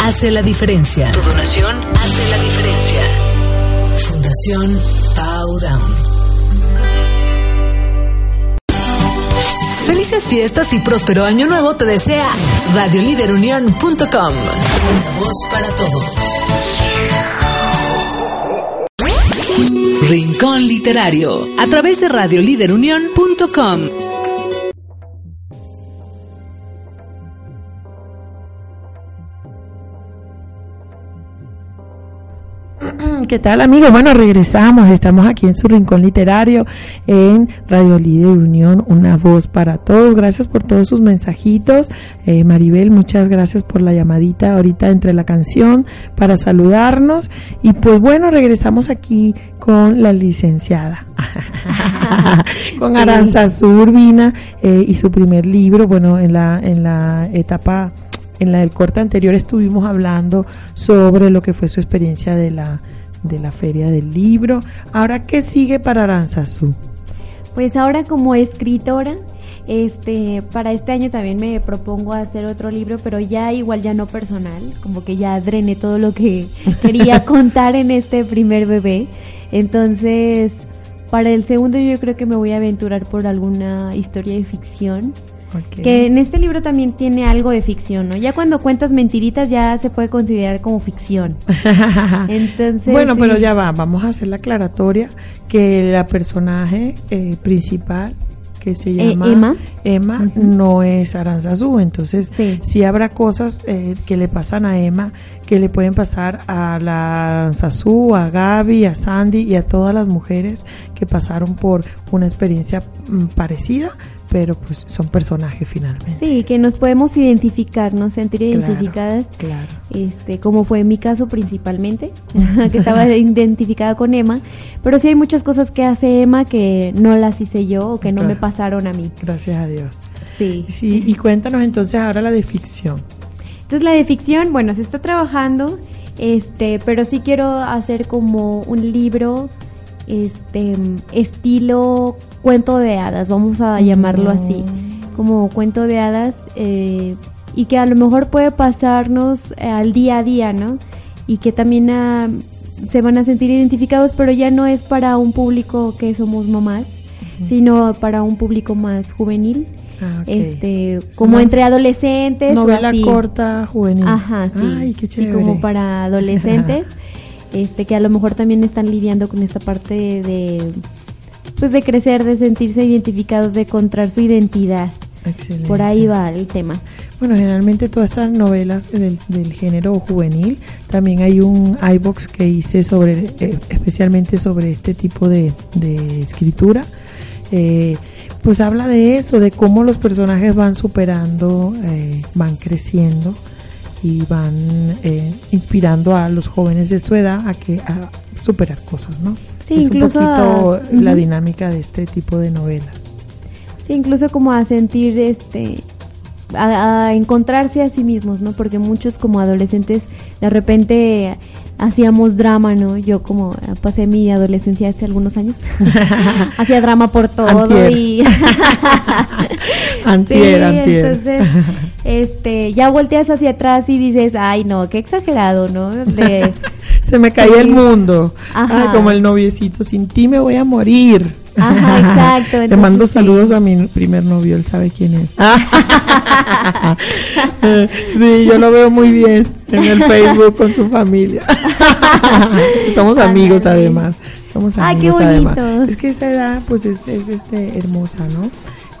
[SPEAKER 1] hace la diferencia. Tu donación hace la diferencia. Fundación Powdown. Felices fiestas y próspero año nuevo te desea radioliderunión.com. Una voz para todos. Rincón Literario a través de radioliderunión.com.
[SPEAKER 2] ¿Qué tal amigos? Bueno, regresamos, estamos aquí en su rincón literario en Radio Líder Unión, una voz para todos. Gracias por todos sus mensajitos. Eh, Maribel, muchas gracias por la llamadita ahorita entre la canción para saludarnos. Y pues bueno, regresamos aquí con la licenciada, con Aranza Urbina eh, y su primer libro, bueno, en la, en la etapa en la del corte anterior estuvimos hablando sobre lo que fue su experiencia de la, de la feria del libro. Ahora, ¿qué sigue para Aranzazú?
[SPEAKER 3] Pues ahora como escritora, este, para este año también me propongo hacer otro libro, pero ya igual ya no personal, como que ya drené todo lo que quería contar en este primer bebé. Entonces, para el segundo yo creo que me voy a aventurar por alguna historia de ficción.
[SPEAKER 2] Okay.
[SPEAKER 3] Que en este libro también tiene algo de ficción, ¿no? Ya cuando cuentas mentiritas ya se puede considerar como ficción. Entonces,
[SPEAKER 2] bueno,
[SPEAKER 3] sí.
[SPEAKER 2] pero ya va, vamos a hacer la aclaratoria que la personaje eh, principal que se
[SPEAKER 3] Eh,
[SPEAKER 2] llama
[SPEAKER 3] Emma.
[SPEAKER 2] Emma
[SPEAKER 3] Ujú.
[SPEAKER 2] no es Aranzazú, entonces
[SPEAKER 3] Sí.
[SPEAKER 2] sí habrá cosas eh, que le pasan a Emma que le pueden pasar a la Aranzazú, a Gaby, a Sandy y a todas las mujeres que pasaron por una experiencia mm, parecida, pero pues son personajes finalmente.
[SPEAKER 3] Sí, que nos podemos identificar, ¿no? Sentir
[SPEAKER 2] Claro,
[SPEAKER 3] identificadas,
[SPEAKER 2] Claro.
[SPEAKER 3] este, como fue en mi caso principalmente, que estaba identificada con Emma, pero sí hay muchas cosas que hace Emma que no las hice yo o que no me pasaron a mí.
[SPEAKER 2] Gracias a Dios.
[SPEAKER 3] Sí.
[SPEAKER 2] Sí, y cuéntanos entonces ahora la de ficción.
[SPEAKER 3] Entonces la de ficción, bueno, se está trabajando, este, pero sí quiero hacer como un libro, este, estilo cuento de hadas, vamos a llamarlo así, como cuento de hadas, eh, y que a lo mejor puede pasarnos eh, al día a día, ¿no? Y que también ah, se van a sentir identificados, pero ya no es para un público que somos mamás, sino para un público más juvenil.
[SPEAKER 2] Ah,
[SPEAKER 3] este,
[SPEAKER 2] Es
[SPEAKER 3] como
[SPEAKER 2] una
[SPEAKER 3] entre adolescentes. o
[SPEAKER 2] Novela
[SPEAKER 3] así.
[SPEAKER 2] corta, juvenil.
[SPEAKER 3] Ajá, sí.
[SPEAKER 2] Ay, qué
[SPEAKER 3] sí, como para adolescentes, este, que a lo mejor también están lidiando con esta parte de, pues de crecer, de sentirse identificados, de encontrar su identidad.
[SPEAKER 2] Excelente.
[SPEAKER 3] Por ahí va el tema.
[SPEAKER 2] Bueno, generalmente todas estas novelas del, del género juvenil, también hay un iBox que hice sobre, eh, especialmente sobre este tipo de, de escritura. Eh, pues habla de eso, de cómo los personajes van superando, eh, van creciendo y van eh, inspirando a los jóvenes de su edad a que a superar cosas, ¿no?
[SPEAKER 3] Sí,
[SPEAKER 2] es
[SPEAKER 3] incluso
[SPEAKER 2] un poquito
[SPEAKER 3] a-
[SPEAKER 2] la dinámica de este tipo de novelas.
[SPEAKER 3] Sí, incluso como a sentir este a, a encontrarse a sí mismos, ¿no? Porque muchos como adolescentes de repente hacíamos drama, ¿no? Yo como pasé mi adolescencia hace algunos años, hacía drama por todo
[SPEAKER 2] Antier.
[SPEAKER 3] y
[SPEAKER 2] Antier,
[SPEAKER 3] Sí,
[SPEAKER 2] antier.
[SPEAKER 3] entonces este ya volteas hacia atrás y dices, "Ay, no, qué exagerado, ¿no?" De
[SPEAKER 2] Se me caía
[SPEAKER 3] Sí.
[SPEAKER 2] el mundo.
[SPEAKER 3] Ajá.
[SPEAKER 2] Ay, como el noviecito, sin ti me voy a morir.
[SPEAKER 3] Ajá, exacto,
[SPEAKER 2] Te mando
[SPEAKER 3] sí.
[SPEAKER 2] saludos a mi primer novio, él sabe quién es. Eh, sí, yo lo veo muy bien en el Facebook con tu familia. Somos amigos además. Somos
[SPEAKER 3] qué
[SPEAKER 2] amigos además. Es que esa edad pues es, es este, hermosa, ¿no?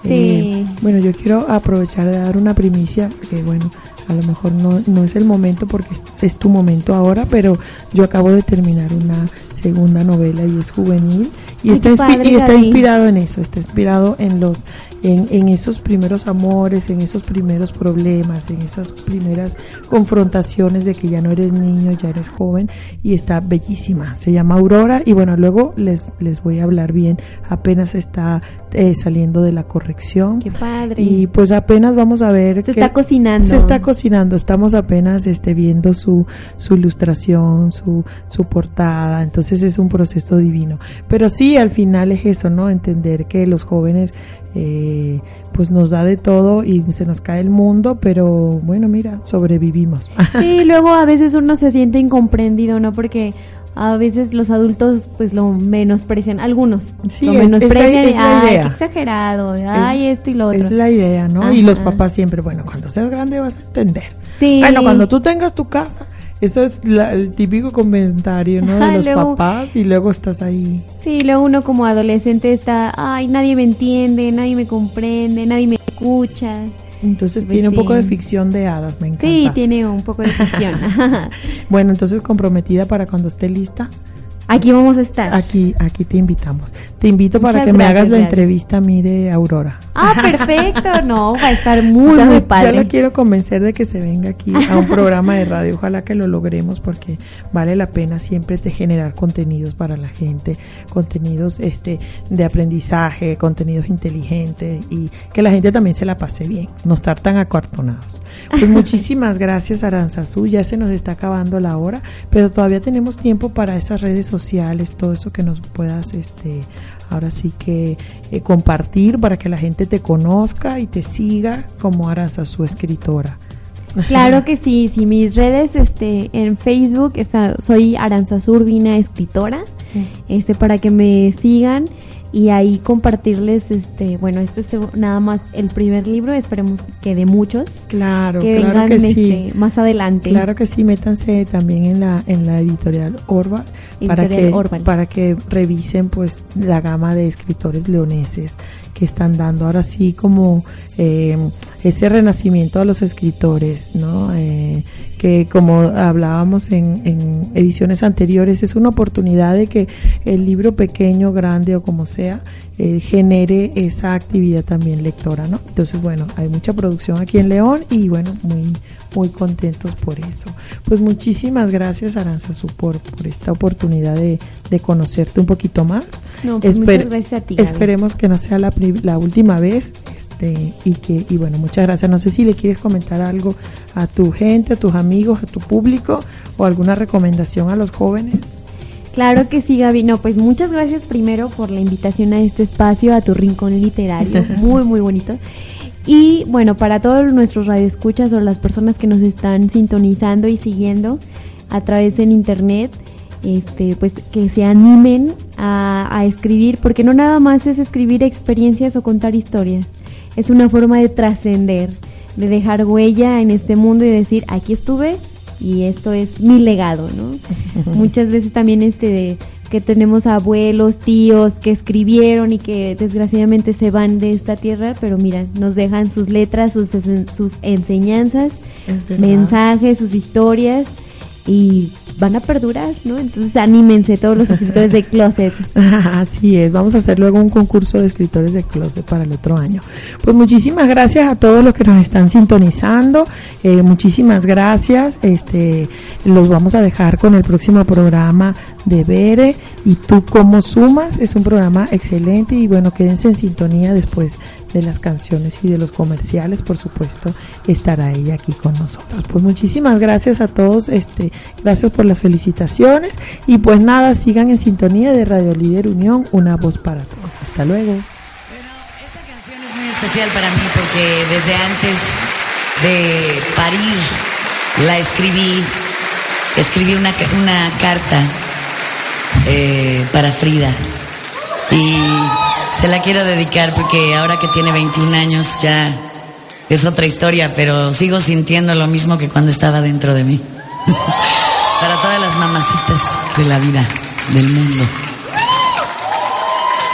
[SPEAKER 3] Sí.
[SPEAKER 2] Eh, bueno, yo quiero aprovechar de dar una primicia, que bueno, a lo mejor no, no es el momento porque es, es tu momento ahora, pero yo acabo de terminar una segunda novela y es juvenil y,
[SPEAKER 3] Ay,
[SPEAKER 2] está, inspi- y está inspirado en eso, está inspirado en los en, en esos primeros amores, en esos primeros problemas, en esas primeras confrontaciones de que ya no eres niño, ya eres joven y está bellísima. Se llama Aurora y bueno, luego les, les voy a hablar bien. Apenas está eh, saliendo de la corrección.
[SPEAKER 3] qué padre.
[SPEAKER 2] Y pues apenas vamos a ver
[SPEAKER 3] Se
[SPEAKER 2] que
[SPEAKER 3] está cocinando.
[SPEAKER 2] se está cocinando. Estamos apenas este viendo su su ilustración, su su portada. Entonces es un proceso divino. Pero sí, al final es eso, ¿no? Entender que los jóvenes eh, pues nos da de todo y se nos cae el mundo, pero bueno, mira, sobrevivimos.
[SPEAKER 3] Sí, luego a veces uno se siente incomprendido, ¿no? Porque a veces los adultos pues lo menosprecian, algunos
[SPEAKER 2] Sí,
[SPEAKER 3] lo
[SPEAKER 2] es- es la-
[SPEAKER 3] menosprecian
[SPEAKER 2] es la
[SPEAKER 3] ay,
[SPEAKER 2] idea.
[SPEAKER 3] qué exagerado, ay, esto y lo otro.
[SPEAKER 2] Es la idea, ¿no? Y los
[SPEAKER 3] Ajá.
[SPEAKER 2] papás siempre, bueno, cuando seas grande vas a entender.
[SPEAKER 3] Sí.
[SPEAKER 2] Bueno, cuando tú tengas tu casa, eso es la- el típico comentario, ¿no? De los
[SPEAKER 3] luego-
[SPEAKER 2] papás y luego estás ahí.
[SPEAKER 3] Sí, luego uno como adolescente está, ay, nadie me entiende, nadie me comprende, nadie me escucha.
[SPEAKER 2] Entonces
[SPEAKER 3] Pues
[SPEAKER 2] tiene un poco de ficción de hadas, me encanta.
[SPEAKER 3] Sí, tiene un poco de ficción.
[SPEAKER 2] Bueno, entonces comprometida para cuando esté lista,
[SPEAKER 3] Aquí vamos a estar.
[SPEAKER 2] aquí aquí te invitamos. Te invito para que me hagas la entrevista a mí de Aurora.
[SPEAKER 3] Ah, perfecto, no, va a estar muy, muy padre.
[SPEAKER 2] la quiero convencer de que se venga aquí a un programa de radio. Ojalá que lo logremos porque vale la pena siempre te generar contenidos para la gente, contenidos este de aprendizaje, contenidos inteligentes y que la gente también se la pase bien, no estar tan acartonados. Pues muchísimas gracias Aranzazú, ya se nos está acabando la hora, pero todavía tenemos tiempo para esas redes sociales, todo eso que nos puedas este ahora sí que eh, compartir para que la gente te conozca y te siga como Aranzazú escritora.
[SPEAKER 3] Claro que sí, sí, mis redes, este, en Facebook está, soy Aranzazurdina escritora, este, para que me sigan y ahí compartirles, este, bueno, este es nada más el primer libro, esperemos que de muchos,
[SPEAKER 2] Claro,
[SPEAKER 3] que
[SPEAKER 2] claro
[SPEAKER 3] vengan
[SPEAKER 2] que sí.
[SPEAKER 3] este, más adelante.
[SPEAKER 2] Claro que sí, métanse también en la en la editorial Orba para que
[SPEAKER 3] Orban.
[SPEAKER 2] para que revisen pues la gama de escritores leoneses que están dando ahora sí como eh, ese renacimiento a los escritores, ¿no? Eh, que como hablábamos en, en ediciones anteriores es una oportunidad de que el libro pequeño, grande o como sea eh, genere esa actividad también lectora, ¿no? Entonces bueno, hay mucha producción aquí en León y bueno muy muy contentos por eso. Pues muchísimas gracias Aranzazu por, por esta oportunidad de, de conocerte un poquito más.
[SPEAKER 3] No, pues
[SPEAKER 2] Esper-
[SPEAKER 3] muchas gracias a ti. Gaby.
[SPEAKER 2] Esperemos que no sea la, la última vez. Este, y que y bueno, muchas gracias. No sé si le quieres comentar algo a tu gente, a tus amigos, a tu público o alguna recomendación a los jóvenes.
[SPEAKER 3] Claro que sí, Gaby. No, pues muchas gracias primero por la invitación a este espacio, a tu rincón literario, muy, muy bonito. Y bueno, para todos nuestros radioescuchas o las personas que nos están sintonizando y siguiendo a través en internet, este, pues que se animen a, a escribir, porque no nada más es escribir experiencias o contar historias. Es una forma de trascender, de dejar huella en este mundo y decir, aquí estuve y esto es mi legado, ¿no? Muchas veces también este que tenemos abuelos, tíos que escribieron y que desgraciadamente se van de esta tierra, pero mira, nos dejan sus letras, sus, sus enseñanzas, mensajes, sus historias y van a perdurar, ¿no? Entonces anímense todos los escritores de closet.
[SPEAKER 2] Así es, vamos a hacer luego un concurso de escritores de closet para el otro año. Pues muchísimas gracias a todos los que nos están sintonizando, eh, muchísimas gracias, este, los vamos a dejar con el próximo programa de Bere y tú cómo sumas, es un programa excelente y bueno, quédense en sintonía después de las canciones y de los comerciales, por supuesto, estará ella aquí con nosotros. Pues muchísimas gracias a todos, este, gracias por las felicitaciones y pues nada, sigan en sintonía de Radio Líder Unión, una voz para todos. Hasta luego.
[SPEAKER 7] Esta canción es muy especial para mí porque desde antes de parir la escribí, escribí una, una carta eh, para Frida y se la quiero dedicar porque ahora que tiene 21 años ya es otra historia, pero sigo sintiendo lo mismo que cuando estaba dentro de mí. Para todas las mamacitas de la vida, del mundo.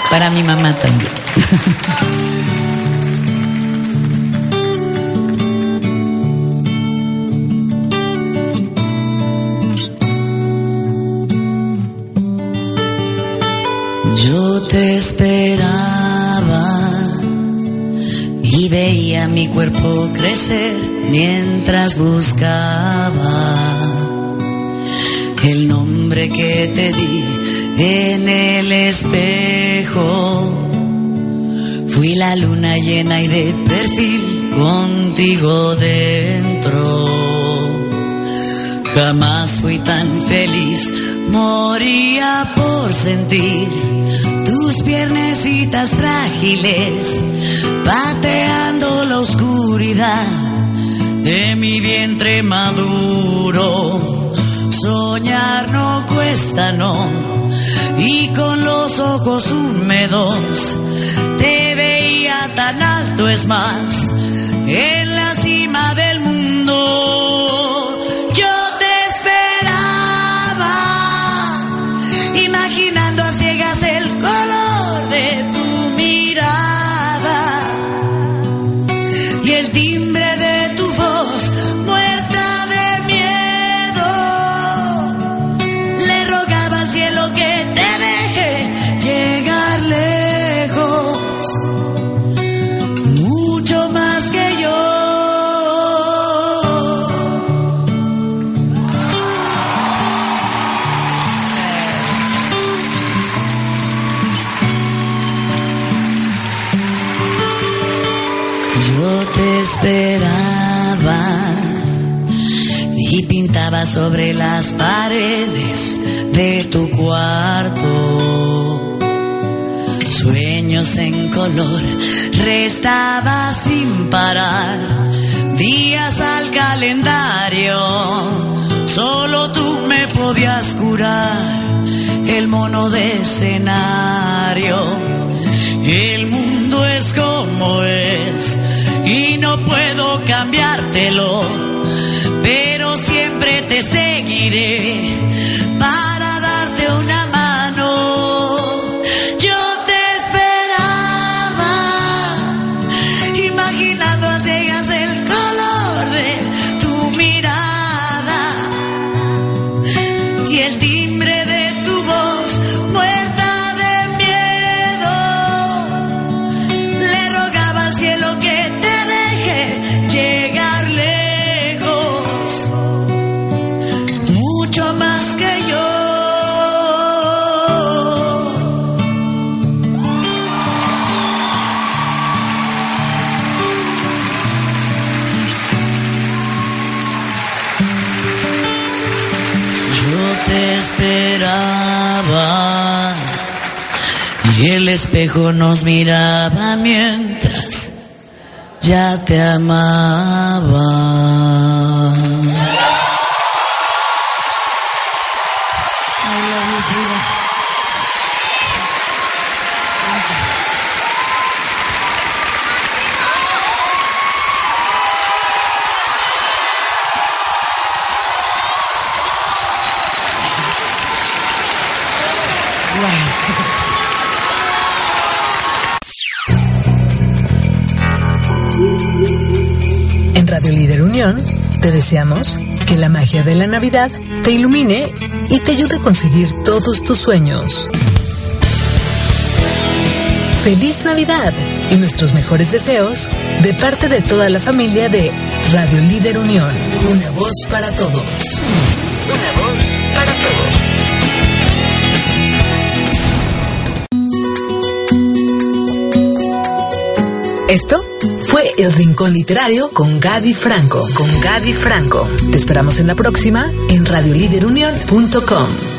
[SPEAKER 7] Para mi mamá también. esperaba y veía mi cuerpo crecer mientras buscaba el nombre que te di en el espejo. Fui la luna llena y de perfil contigo dentro. Jamás fui tan feliz, moría por sentir tus piernecitas frágiles, pateando la oscuridad de mi vientre maduro. Soñar no cuesta, no, y con los ojos húmedos te veía tan alto, es más, en sobre las paredes de tu cuarto. Sueños en color, restaba sin parar días al calendario. Solo tú me podías curar el mono de escenario. El mundo es como es y no puedo cambiártelo, espejo nos miraba mientras ya te amaba.
[SPEAKER 1] Deseamos que la magia de la Navidad te ilumine y te ayude a conseguir todos tus sueños. ¡Feliz Navidad! Y nuestros mejores deseos de parte de toda la familia de Radio Líder Unión. Una voz para todos. Una voz para todos. Esto fue El Rincón Literario con Gaby Franco. Con Gaby Franco. Te esperamos en la próxima en radioliderunión.com.